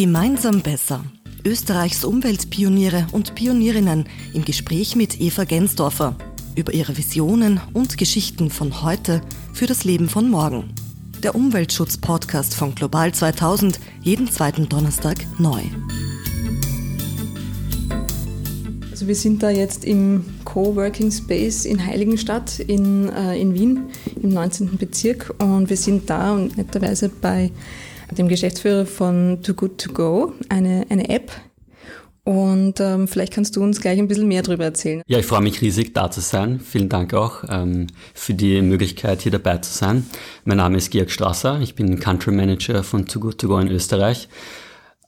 Gemeinsam besser. Österreichs Umweltpioniere und Pionierinnen im Gespräch mit Eva Gensdorfer über ihre Visionen und Geschichten von heute für das Leben von morgen. Der Umweltschutz-Podcast von Global 2000, jeden zweiten Donnerstag neu. Also wir sind da jetzt im Coworking Space in Heiligenstadt in, äh, in Wien im 19. Bezirk und wir sind da und netterweise bei dem Geschäftsführer von Too Good To Go, eine, eine App. Und ähm, vielleicht kannst du uns gleich ein bisschen mehr darüber erzählen. Ja, ich freue mich riesig, da zu sein. Vielen Dank auch ähm, für die Möglichkeit, hier dabei zu sein. Mein Name ist Georg Strasser. Ich bin Country Manager von Too Good To Go in Österreich.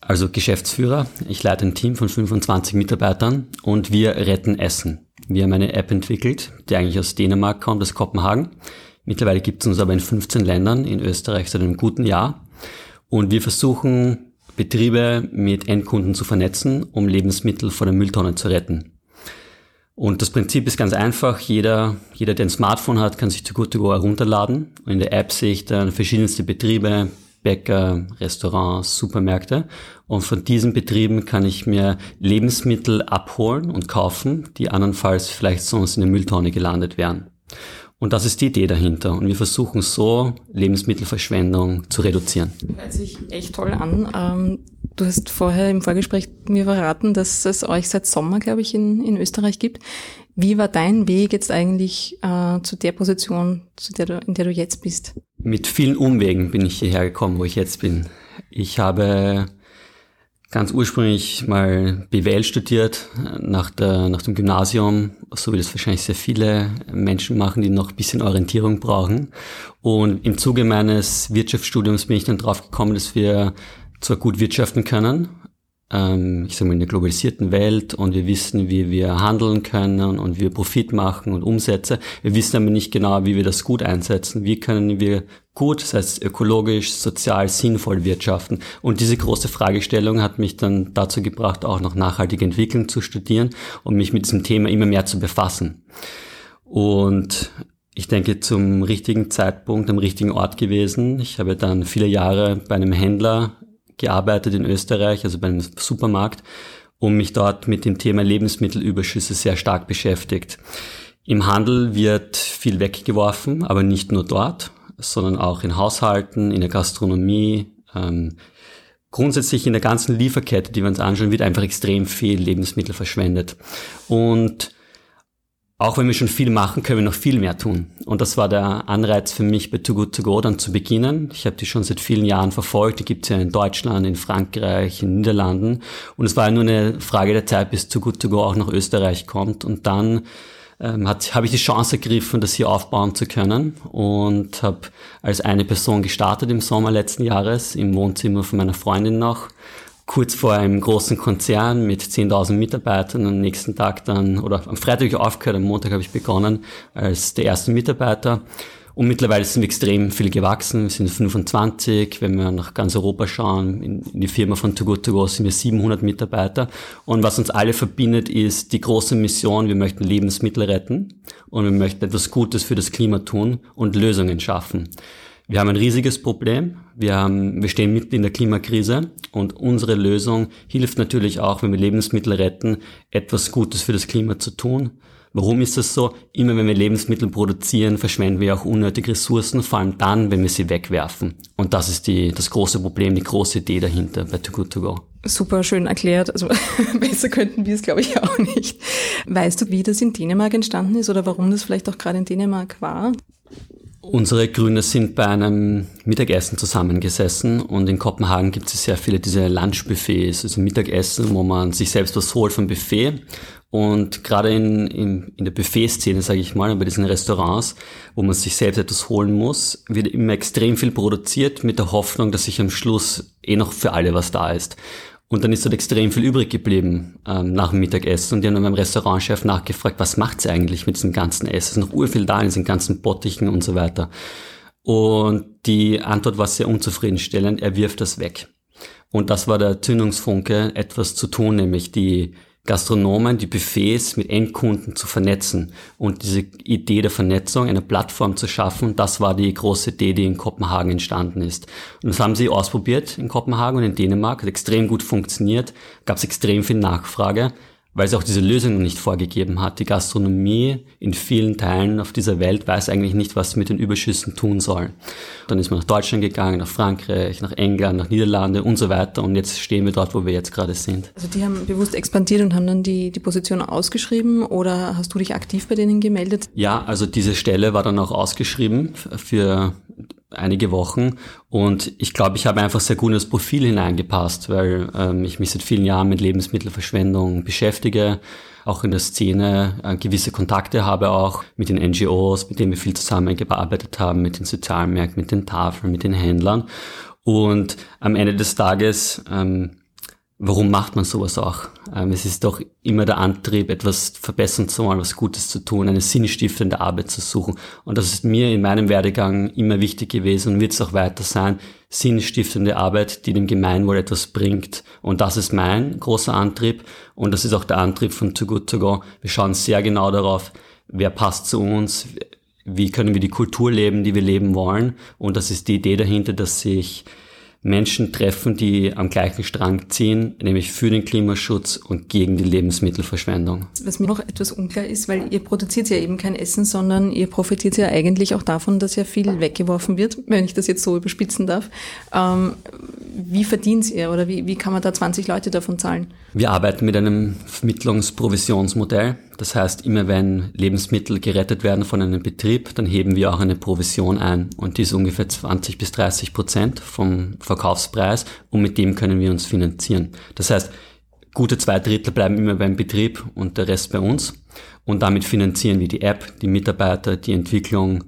Also Geschäftsführer. Ich leite ein Team von 25 Mitarbeitern und wir retten Essen. Wir haben eine App entwickelt, die eigentlich aus Dänemark kommt, aus Kopenhagen. Mittlerweile gibt es uns aber in 15 Ländern, in Österreich seit einem guten Jahr. Und wir versuchen, Betriebe mit Endkunden zu vernetzen, um Lebensmittel vor der Mülltonne zu retten. Und das Prinzip ist ganz einfach. Jeder, jeder, der ein Smartphone hat, kann sich To Good To Go herunterladen. Und in der App sehe ich dann verschiedenste Betriebe, Bäcker, Restaurants, Supermärkte. Und von diesen Betrieben kann ich mir Lebensmittel abholen und kaufen, die andernfalls vielleicht sonst in der Mülltonne gelandet wären. Und das ist die Idee dahinter. Und wir versuchen so, Lebensmittelverschwendung zu reduzieren. Hört sich echt toll an. Ähm, du hast vorher im Vorgespräch mir verraten, dass es euch seit Sommer, glaube ich, in, in Österreich gibt. Wie war dein Weg jetzt eigentlich äh, zu der Position, zu der du, in der du jetzt bist? Mit vielen Umwegen bin ich hierher gekommen, wo ich jetzt bin. Ich habe ganz ursprünglich mal BWL studiert nach, der, nach dem Gymnasium, so wie das wahrscheinlich sehr viele Menschen machen, die noch ein bisschen Orientierung brauchen. Und im Zuge meines Wirtschaftsstudiums bin ich dann drauf gekommen, dass wir zwar gut wirtschaften können, ähm, ich sage mal in der globalisierten Welt und wir wissen, wie wir handeln können und wir Profit machen und Umsätze. Wir wissen aber nicht genau, wie wir das gut einsetzen. Wie können wir gut, das heißt ökologisch, sozial, sinnvoll wirtschaften. Und diese große Fragestellung hat mich dann dazu gebracht, auch noch nachhaltige Entwicklung zu studieren und mich mit diesem Thema immer mehr zu befassen. Und ich denke, zum richtigen Zeitpunkt, am richtigen Ort gewesen. Ich habe dann viele Jahre bei einem Händler gearbeitet in Österreich, also bei einem Supermarkt, und mich dort mit dem Thema Lebensmittelüberschüsse sehr stark beschäftigt. Im Handel wird viel weggeworfen, aber nicht nur dort, sondern auch in Haushalten, in der Gastronomie, ähm, grundsätzlich in der ganzen Lieferkette, die wir uns anschauen, wird einfach extrem viel Lebensmittel verschwendet. Und auch wenn wir schon viel machen, können wir noch viel mehr tun. Und das war der Anreiz für mich bei Too Good To Go dann zu beginnen. Ich habe die schon seit vielen Jahren verfolgt. Die gibt es ja in Deutschland, in Frankreich, in den Niederlanden. Und es war nur eine Frage der Zeit, bis Too Good To Go auch nach Österreich kommt. Und dann ähm, habe ich die Chance ergriffen, das hier aufbauen zu können und habe als eine Person gestartet im Sommer letzten Jahres im Wohnzimmer von meiner Freundin noch kurz vor einem großen Konzern mit 10.000 Mitarbeitern am nächsten Tag dann, oder am Freitag habe ich aufgehört, am Montag habe ich begonnen als der erste Mitarbeiter. Und mittlerweile sind wir extrem viel gewachsen. Wir sind 25. Wenn wir nach ganz Europa schauen, in, die Firma von Too Good To Go sind wir 700 Mitarbeiter. Und was uns alle verbindet, ist die große Mission. Wir möchten Lebensmittel retten und wir möchten etwas Gutes für das Klima tun und Lösungen schaffen. Wir haben ein riesiges Problem. Wir, haben, wir stehen mitten in der Klimakrise und unsere Lösung hilft natürlich auch, wenn wir Lebensmittel retten, etwas Gutes für das Klima zu tun. Warum ist das so? Immer wenn wir Lebensmittel produzieren, verschwenden wir auch unnötig Ressourcen, vor allem dann, wenn wir sie wegwerfen. Und das ist die, das große Problem, die große Idee dahinter bei Too Good To Go. Super schön erklärt. Also besser könnten wir es, glaube ich, auch nicht. Weißt du, wie das in Dänemark entstanden ist oder warum das vielleicht auch gerade in Dänemark war? Unsere Gründer sind bei einem Mittagessen zusammengesessen und in Kopenhagen gibt es sehr viele diese Lunchbuffets, also Mittagessen, wo man sich selbst was holt vom Buffet. Und gerade in, in, in der Buffet-Szene, sage ich mal, bei diesen Restaurants, wo man sich selbst etwas holen muss, wird immer extrem viel produziert mit der Hoffnung, dass sich am Schluss eh noch für alle was da ist. Und dann ist dort extrem viel übrig geblieben ähm, nach dem Mittagessen. Und die haben dann beim Restaurantchef nachgefragt, was macht sie eigentlich mit diesem ganzen Essen? Es ist noch urviel da in diesen ganzen Bottichen und so weiter. Und die Antwort war sehr unzufriedenstellend. Er wirft das weg. Und das war der Zündungsfunke, etwas zu tun, nämlich die, Gastronomen die Buffets mit Endkunden zu vernetzen und diese Idee der Vernetzung, eine Plattform zu schaffen, das war die große Idee, die in Kopenhagen entstanden ist. Und das haben sie ausprobiert in Kopenhagen und in Dänemark, hat extrem gut funktioniert, gab es extrem viel Nachfrage weil es auch diese Lösung nicht vorgegeben hat. Die Gastronomie in vielen Teilen auf dieser Welt weiß eigentlich nicht, was sie mit den Überschüssen tun soll. Dann ist man nach Deutschland gegangen, nach Frankreich, nach England, nach Niederlande und so weiter und jetzt stehen wir dort, wo wir jetzt gerade sind. Also die haben bewusst expandiert und haben dann die, die Position ausgeschrieben oder hast du dich aktiv bei denen gemeldet? Ja, also diese Stelle war dann auch ausgeschrieben für einige Wochen. Und ich glaube, ich habe einfach sehr gut in das Profil hineingepasst, weil ähm, ich mich seit vielen Jahren mit Lebensmittelverschwendung beschäftige, auch in der Szene äh, gewisse Kontakte habe auch mit den NGOs, mit denen wir viel zusammengearbeitet haben, mit den sozialen Märkten, mit den Tafeln, mit den Händlern. Und am Ende des Tages ähm, warum macht man sowas auch? Ähm, es ist doch immer der Antrieb, etwas verbessern zu wollen, was Gutes zu tun, eine sinnstiftende Arbeit zu suchen. Und das ist mir in meinem Werdegang immer wichtig gewesen und wird es auch weiter sein, sinnstiftende Arbeit, die dem Gemeinwohl etwas bringt. Und das ist mein großer Antrieb und das ist auch der Antrieb von Too Good To Go. Wir schauen sehr genau darauf, wer passt zu uns, wie können wir die Kultur leben, die wir leben wollen. Und das ist die Idee dahinter, dass sich Menschen treffen, die am gleichen Strang ziehen, nämlich für den Klimaschutz und gegen die Lebensmittelverschwendung. Was mir noch etwas unklar ist, weil ihr produziert ja eben kein Essen, sondern ihr profitiert ja eigentlich auch davon, dass ja viel weggeworfen wird, wenn ich das jetzt so überspitzen darf. Ähm, wie verdient ihr oder wie, wie kann man da 20 Leute davon zahlen? Wir arbeiten mit einem Vermittlungsprovisionsmodell. Das heißt, immer wenn Lebensmittel gerettet werden von einem Betrieb, dann heben wir auch eine Provision ein. Und die ist ungefähr 20 bis 30 Prozent vom Verkaufspreis. Und mit dem können wir uns finanzieren. Das heißt, gute zwei Drittel bleiben immer beim Betrieb und der Rest bei uns. Und damit finanzieren wir die App, die Mitarbeiter, die Entwicklung,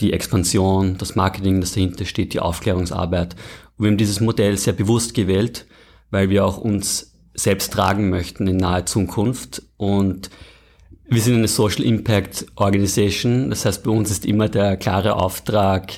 die Expansion, das Marketing, das dahinter steht, die Aufklärungsarbeit. Und wir haben dieses Modell sehr bewusst gewählt, weil wir auch uns selbst tragen möchten in naher Zukunft. Und wir sind eine Social Impact Organisation. Das heißt, bei uns ist immer der klare Auftrag,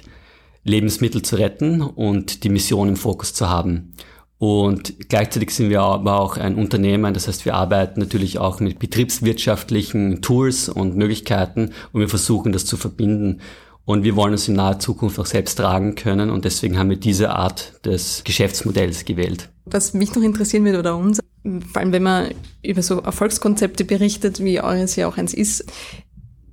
Lebensmittel zu retten und die Mission im Fokus zu haben. Und gleichzeitig sind wir aber auch ein Unternehmen, das heißt, wir arbeiten natürlich auch mit betriebswirtschaftlichen Tools und Möglichkeiten und wir versuchen das zu verbinden. Und wir wollen uns in naher Zukunft auch selbst tragen können und deswegen haben wir diese Art des Geschäftsmodells gewählt. Was mich noch interessieren würde oder uns, vor allem wenn man über so Erfolgskonzepte berichtet, wie eures ja auch eins ist,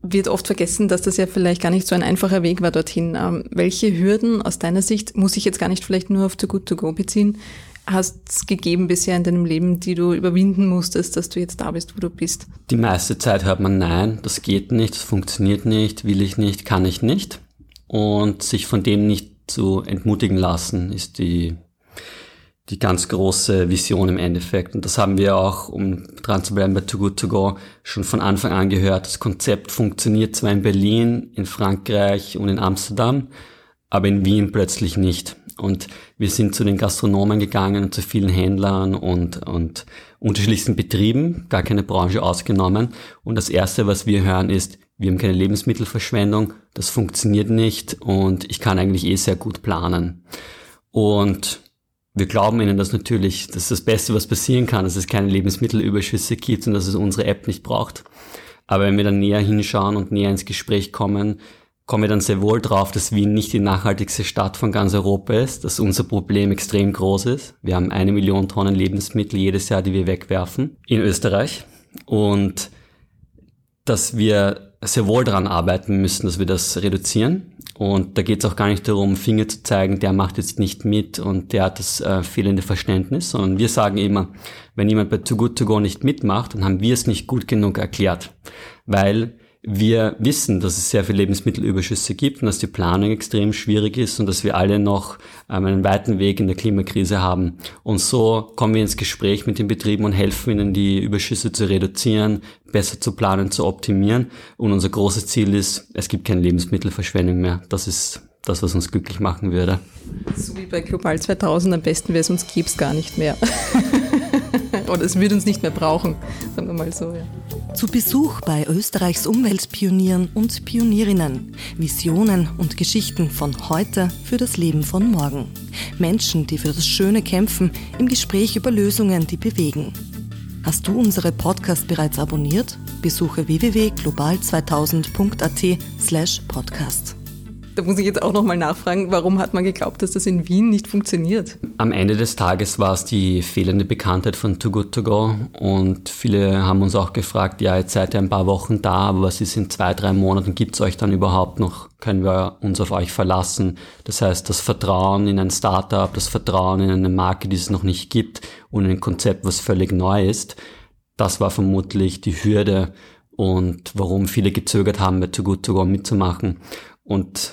wird oft vergessen, dass das ja vielleicht gar nicht so ein einfacher Weg war dorthin. Ähm, welche Hürden aus deiner Sicht, muss ich jetzt gar nicht vielleicht nur auf Too Good To Go beziehen, hast es gegeben bisher in deinem Leben, die du überwinden musstest, dass du jetzt da bist, wo du bist? Die meiste Zeit hört man nein, das geht nicht, das funktioniert nicht, will ich nicht, kann ich nicht. Und sich von dem nicht zu entmutigen lassen, ist die die ganz große Vision im Endeffekt. Und das haben wir auch, um dran zu bleiben bei Too Good To Go, schon von Anfang an gehört. Das Konzept funktioniert zwar in Berlin, in Frankreich und in Amsterdam, aber in Wien plötzlich nicht. Und wir sind zu den Gastronomen gegangen und zu vielen Händlern und, und unterschiedlichsten Betrieben, gar keine Branche ausgenommen. Und das Erste, was wir hören, ist, wir haben keine Lebensmittelverschwendung, das funktioniert nicht und ich kann eigentlich eh sehr gut planen. Und wir glauben ihnen das natürlich, das ist das Beste, was passieren kann, dass es keine Lebensmittelüberschüsse gibt und dass es unsere App nicht braucht. Aber wenn wir dann näher hinschauen und näher ins Gespräch kommen, kommen wir dann sehr wohl drauf, dass Wien nicht die nachhaltigste Stadt von ganz Europa ist, dass unser Problem extrem groß ist. Wir haben eine Million Tonnen Lebensmittel jedes Jahr, die wir wegwerfen in Österreich. Und dass wir sehr wohl daran arbeiten müssen, dass wir das reduzieren. Und da geht es auch gar nicht darum, Finger zu zeigen, der macht jetzt nicht mit und der hat das äh, fehlende Verständnis, sondern wir sagen immer, wenn jemand bei Too Good To Go nicht mitmacht, dann haben wir es nicht gut genug erklärt. Weil wir wissen, dass es sehr viele Lebensmittelüberschüsse gibt und dass die Planung extrem schwierig ist und dass wir alle noch ähm, einen weiten Weg in der Klimakrise haben. Und so kommen wir ins Gespräch mit den Betrieben und helfen ihnen, die Überschüsse zu reduzieren, besser zu planen, zu optimieren. Und unser großes Ziel ist, es gibt keine Lebensmittelverschwendung mehr. Das ist das, was uns glücklich machen würde. So wie bei Global 2000, am besten wäre es uns gäbe es gar nicht mehr. Oder es würde uns nicht mehr brauchen, sagen wir mal so. Ja. Zu Besuch bei Österreichs Umweltpionieren und Pionierinnen. Visionen und Geschichten von heute für das Leben von morgen. Menschen, die für das Schöne kämpfen, im Gespräch über Lösungen, die bewegen. Hast du unsere Podcast bereits abonniert? Besuche www.global2000.at slash podcast. Da muss ich jetzt auch nochmal nachfragen, warum hat man geglaubt, dass das in Wien nicht funktioniert? Am Ende des Tages war es die fehlende Bekanntheit von Too Good To Go und viele haben uns auch gefragt, ja, jetzt seid ihr ein paar Wochen da, aber was ist in zwei, drei Monaten, gibt es euch dann überhaupt noch? Können wir uns auf euch verlassen? Das heißt, das Vertrauen in ein Startup, das Vertrauen in eine Marke, die es noch nicht gibt und in ein Konzept, was völlig neu ist, das war vermutlich die Hürde und warum viele gezögert haben, bei Too Good To Go mitzumachen. Und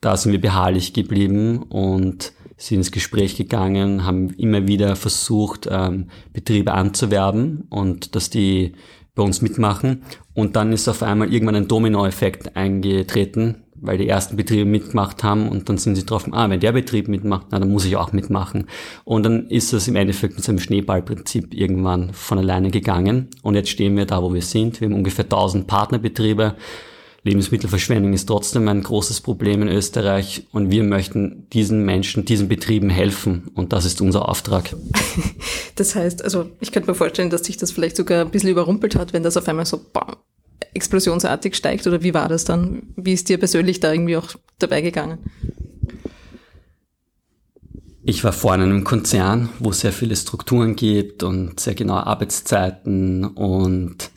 da sind wir beharrlich geblieben und sind ins Gespräch gegangen, haben immer wieder versucht, ähm, Betriebe anzuwerben und dass die bei uns mitmachen. Und dann ist auf einmal irgendwann ein Dominoeffekt eingetreten, weil die ersten Betriebe mitgemacht haben und dann sind sie drauf, ah, wenn der Betrieb mitmacht, na, dann muss ich auch mitmachen. Und dann ist es im Endeffekt mit so einem Schneeballprinzip irgendwann von alleine gegangen. Und jetzt stehen wir da, wo wir sind. Wir haben ungefähr 1000 Partnerbetriebe Lebensmittelverschwendung ist trotzdem ein großes Problem in Österreich und wir möchten diesen Menschen, diesen Betrieben helfen und das ist unser Auftrag. Das heißt, also ich könnte mir vorstellen, dass sich das vielleicht sogar ein bisschen überrumpelt hat, wenn das auf einmal so bam, explosionsartig steigt oder wie war das dann? Wie ist dir persönlich da irgendwie auch dabei gegangen? Ich war vorhin in einem Konzern, wo es sehr viele Strukturen gibt und sehr genaue Arbeitszeiten und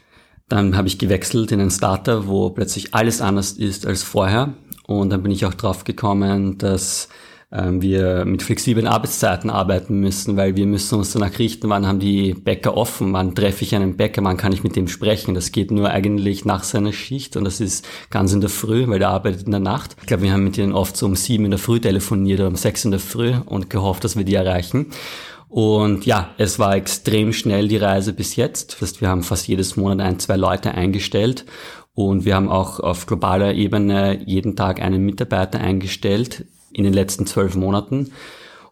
dann habe ich gewechselt in einen Starter, wo plötzlich alles anders ist als vorher. Und dann bin ich auch drauf gekommen, dass ähm, wir mit flexiblen Arbeitszeiten arbeiten müssen, weil wir müssen uns danach richten, wann haben die Bäcker offen, wann treffe ich einen Bäcker, wann kann ich mit dem sprechen. Das geht nur eigentlich nach seiner Schicht und das ist ganz in der Früh, weil der arbeitet in der Nacht. Ich glaube, wir haben mit denen oft so um sieben in der Früh telefoniert oder um sechs in der Früh und gehofft, dass wir die erreichen. Und ja, es war extrem schnell die Reise bis jetzt. Das heißt, wir haben fast jedes Monat ein, zwei Leute eingestellt und wir haben auch auf globaler Ebene jeden Tag einen Mitarbeiter eingestellt in den letzten zwölf Monaten.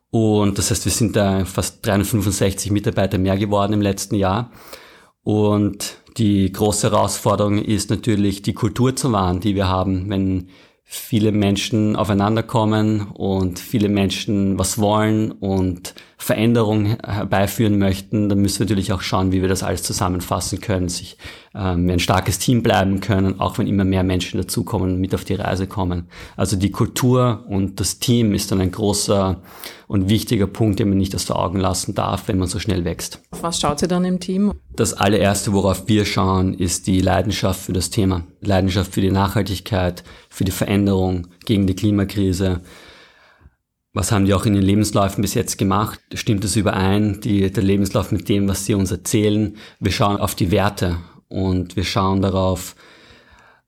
Und das heißt, wir sind da fast 365 Mitarbeiter mehr geworden im letzten Jahr. Und die große Herausforderung ist natürlich, die Kultur zu wahren, die wir haben. Wenn viele Menschen aufeinander kommen und viele Menschen was wollen und Veränderung herbeiführen möchten, dann müssen wir natürlich auch schauen, wie wir das alles zusammenfassen können, sich ähm, ein starkes Team bleiben können, auch wenn immer mehr Menschen dazukommen und mit auf die Reise kommen. Also die Kultur und das Team ist dann ein großer und wichtiger Punkt, den man nicht aus den Augen lassen darf, wenn man so schnell wächst. Was schaut ihr dann im Team? Das allererste, worauf wir schauen, ist die Leidenschaft für das Thema. Leidenschaft für die Nachhaltigkeit, für die Veränderung, gegen die Klimakrise, was haben die auch in den Lebensläufen bis jetzt gemacht? Stimmt es überein, die, der Lebenslauf mit dem, was sie uns erzählen? Wir schauen auf die Werte und wir schauen darauf,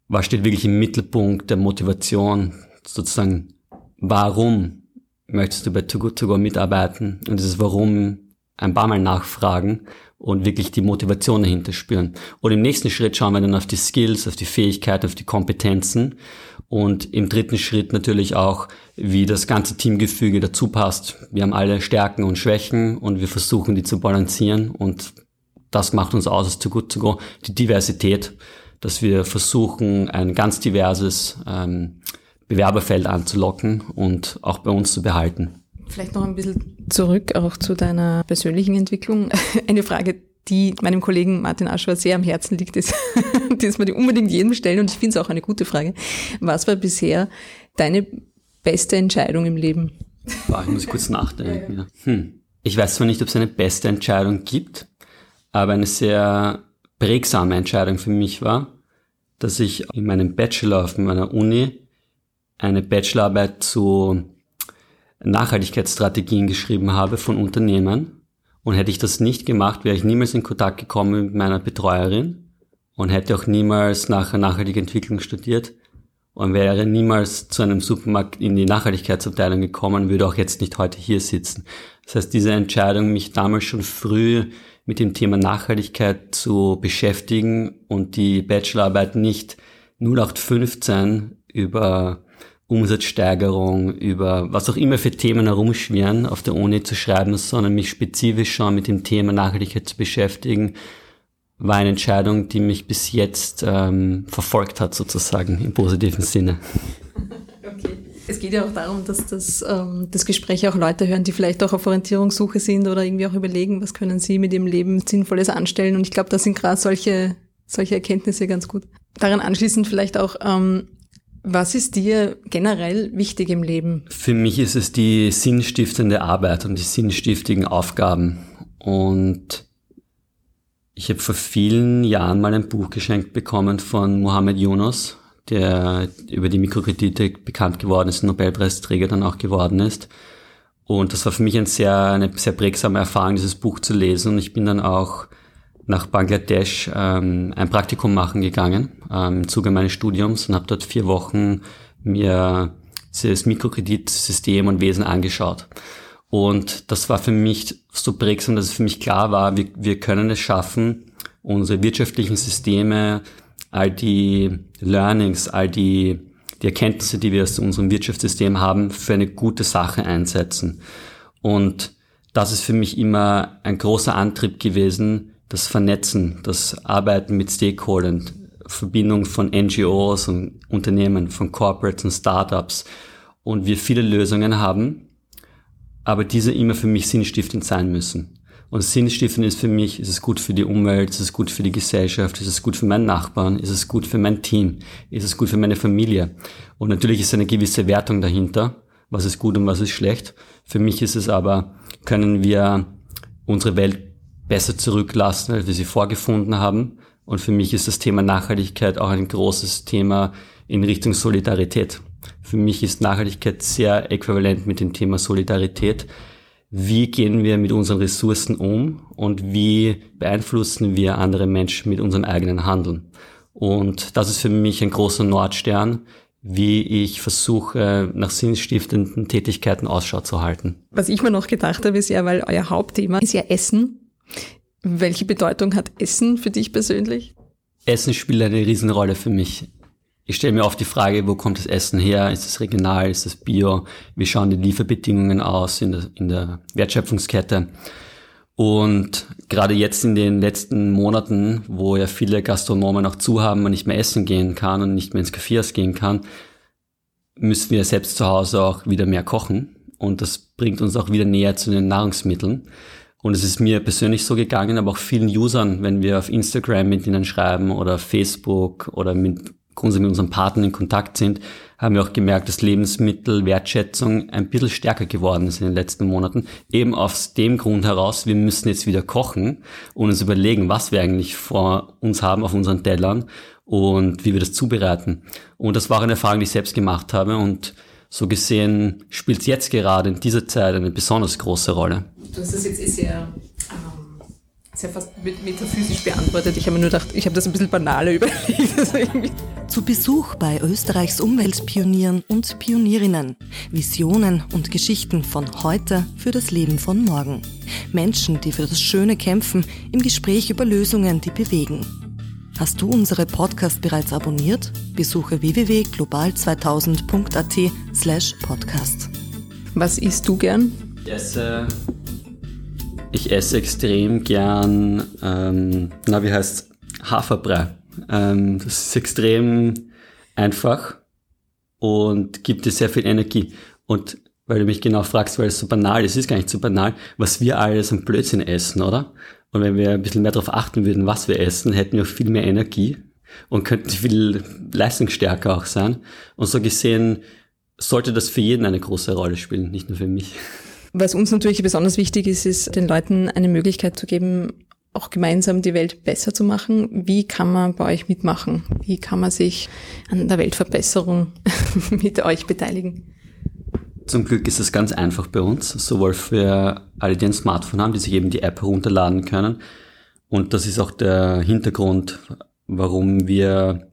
was steht wirklich im Mittelpunkt der Motivation, sozusagen, warum möchtest du bei Too Good To Go mitarbeiten? Und dieses Warum ein paar Mal nachfragen und wirklich die Motivation dahinter spüren. Und im nächsten Schritt schauen wir dann auf die Skills, auf die Fähigkeiten, auf die Kompetenzen und im dritten Schritt natürlich auch, wie das ganze Teamgefüge dazu passt. Wir haben alle Stärken und Schwächen und wir versuchen die zu balancieren und das macht uns aus als Too Good To Go, die Diversität, dass wir versuchen, ein ganz diverses ähm, Bewerberfeld anzulocken und auch bei uns zu behalten. Vielleicht noch ein bisschen zurück auch zu deiner persönlichen Entwicklung. Eine Frage, die meinem Kollegen Martin Aschwer sehr am Herzen liegt, ist, die ist mir die unbedingt jedem stellen und ich finde es auch eine gute Frage. Was war bisher deine beste Entscheidung im Leben? Boah, ich muss kurz nachdenken. Ja. Hm. Ich weiß zwar nicht, ob es eine beste Entscheidung gibt, aber eine sehr prägsame Entscheidung für mich war, dass ich in meinem Bachelor auf meiner Uni eine Bachelorarbeit zu Nachhaltigkeitsstrategien geschrieben habe von Unternehmen. Und hätte ich das nicht gemacht, wäre ich niemals in Kontakt gekommen mit meiner Betreuerin und hätte auch niemals nachher nachhaltige Entwicklung studiert und wäre niemals zu einem Supermarkt in die Nachhaltigkeitsabteilung gekommen, würde auch jetzt nicht heute hier sitzen. Das heißt, diese Entscheidung, mich damals schon früh mit dem Thema Nachhaltigkeit zu beschäftigen und die Bachelorarbeit nicht 0815 über Umsatzsteigerung, über was auch immer für Themen herumschwirren auf der Uni zu schreiben, sondern mich spezifisch schon mit dem Thema Nachhaltigkeit zu beschäftigen, war eine Entscheidung, die mich bis jetzt ähm, verfolgt hat, sozusagen im positiven Sinne. Okay. Es geht ja auch darum, dass das, ähm, das Gespräch auch Leute hören, die vielleicht auch auf Orientierungssuche sind oder irgendwie auch überlegen, was können sie mit ihrem Leben Sinnvolles anstellen. Und ich glaube, da sind gerade solche, solche Erkenntnisse ganz gut. Daran anschließend vielleicht auch, ähm, was ist dir generell wichtig im Leben? Für mich ist es die sinnstiftende Arbeit und die sinnstiftigen Aufgaben. Und ich habe vor vielen Jahren mal ein Buch geschenkt bekommen von Mohammed Yunus, der über die Mikrokredite bekannt geworden ist, Nobelpreisträger dann auch geworden ist. Und das war für mich ein sehr, eine sehr prägsame Erfahrung, dieses Buch zu lesen. Und ich bin dann auch nach Bangladesch ähm, ein Praktikum machen gegangen ähm, im Zuge meines Studiums und habe dort vier Wochen mir das Mikrokreditsystem und Wesen angeschaut. Und das war für mich so prägsam, dass es für mich klar war, wir, wir können es schaffen, unsere wirtschaftlichen Systeme, all die Learnings, all die, die Erkenntnisse, die wir aus unserem Wirtschaftssystem haben, für eine gute Sache einsetzen. Und das ist für mich immer ein großer Antrieb gewesen, das Vernetzen, das Arbeiten mit Stakeholdern, Verbindung von NGOs und Unternehmen, von Corporates und Startups und wir viele Lösungen haben, aber diese immer für mich sinnstiftend sein müssen. Und sinnstiftend ist für mich, ist es gut für die Umwelt, ist es gut für die Gesellschaft, ist es gut für meinen Nachbarn, ist es gut für mein Team, ist es gut für meine Familie. Und natürlich ist eine gewisse Wertung dahinter, was ist gut und was ist schlecht. Für mich ist es aber, können wir unsere Welt besser zurücklassen, als wir sie vorgefunden haben. Und für mich ist das Thema Nachhaltigkeit auch ein großes Thema in Richtung Solidarität. Für mich ist Nachhaltigkeit sehr äquivalent mit dem Thema Solidarität. Wie gehen wir mit unseren Ressourcen um und wie beeinflussen wir andere Menschen mit unserem eigenen Handeln? Und das ist für mich ein großer Nordstern, wie ich versuche, nach sinnstiftenden Tätigkeiten Ausschau zu halten. Was ich mir noch gedacht habe, ist ja, weil euer Hauptthema ist ja Essen welche Bedeutung hat Essen für dich persönlich? Essen spielt eine Riesenrolle für mich. Ich stelle mir oft die Frage, wo kommt das Essen her? Ist es regional? Ist es bio? Wie schauen die Lieferbedingungen aus in der, in der Wertschöpfungskette? Und gerade jetzt in den letzten Monaten, wo ja viele Gastronomen auch zu haben, man nicht mehr essen gehen kann und nicht mehr ins Cafés gehen kann, müssen wir selbst zu Hause auch wieder mehr kochen. Und das bringt uns auch wieder näher zu den Nahrungsmitteln. Und es ist mir persönlich so gegangen, aber auch vielen Usern, wenn wir auf Instagram mit ihnen schreiben oder Facebook oder mit, grundsätzlich mit unseren Partnern in Kontakt sind, haben wir auch gemerkt, dass Lebensmittelwertschätzung ein bisschen stärker geworden ist in den letzten Monaten. Eben aus dem Grund heraus, wir müssen jetzt wieder kochen und uns überlegen, was wir eigentlich vor uns haben auf unseren Tellern und wie wir das zubereiten. Und das war eine Erfahrung, die ich selbst gemacht habe und so gesehen spielt es jetzt gerade in dieser Zeit eine besonders große Rolle. Du hast das jetzt eh sehr, ähm, sehr fast metaphysisch beantwortet. Ich habe mir nur gedacht, ich habe das ein bisschen banaler überlegt. Zu Besuch bei Österreichs Umweltpionieren und Pionierinnen. Visionen und Geschichten von heute für das Leben von morgen. Menschen, die für das Schöne kämpfen, im Gespräch über Lösungen, die bewegen. Hast du unsere Podcast bereits abonniert? Besuche www.global2000.at slash podcast. Was isst du gern? Ich esse, ich esse extrem gern, ähm, na wie heißt Haferbrei. Ähm, das ist extrem einfach und gibt dir sehr viel Energie. Und weil du mich genau fragst, weil es so banal ist, ist gar nicht so banal, was wir alles am Blödsinn essen, oder? Und wenn wir ein bisschen mehr darauf achten würden, was wir essen, hätten wir viel mehr Energie und könnten viel leistungsstärker auch sein. Und so gesehen sollte das für jeden eine große Rolle spielen, nicht nur für mich. Was uns natürlich besonders wichtig ist, ist den Leuten eine Möglichkeit zu geben, auch gemeinsam die Welt besser zu machen. Wie kann man bei euch mitmachen? Wie kann man sich an der Weltverbesserung mit euch beteiligen? Zum Glück ist es ganz einfach bei uns, sowohl für alle, die ein Smartphone haben, die sich eben die App herunterladen können. Und das ist auch der Hintergrund, warum wir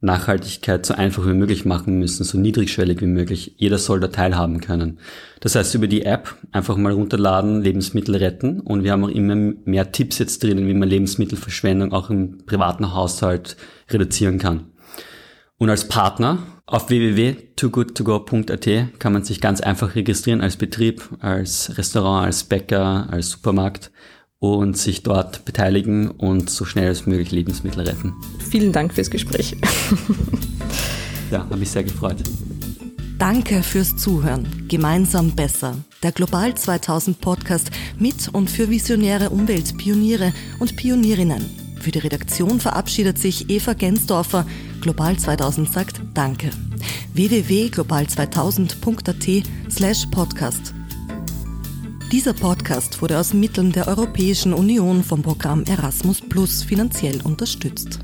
Nachhaltigkeit so einfach wie möglich machen müssen, so niedrigschwellig wie möglich. Jeder soll da teilhaben können. Das heißt, über die App einfach mal runterladen, Lebensmittel retten und wir haben auch immer mehr Tipps jetzt drinnen, wie man Lebensmittelverschwendung auch im privaten Haushalt reduzieren kann. Und als Partner auf www.toogoodtogo.at kann man sich ganz einfach registrieren als Betrieb, als Restaurant, als Bäcker, als Supermarkt und sich dort beteiligen und so schnell als möglich Lebensmittel retten. Vielen Dank fürs Gespräch. ja, habe mich sehr gefreut. Danke fürs Zuhören. Gemeinsam besser. Der Global 2000 Podcast mit und für visionäre Umweltpioniere und Pionierinnen. Für die Redaktion verabschiedet sich Eva Gensdorfer. Global 2000 sagt Danke. www.global2000.at slash podcast. Dieser Podcast wurde aus Mitteln der Europäischen Union vom Programm Erasmus Plus finanziell unterstützt.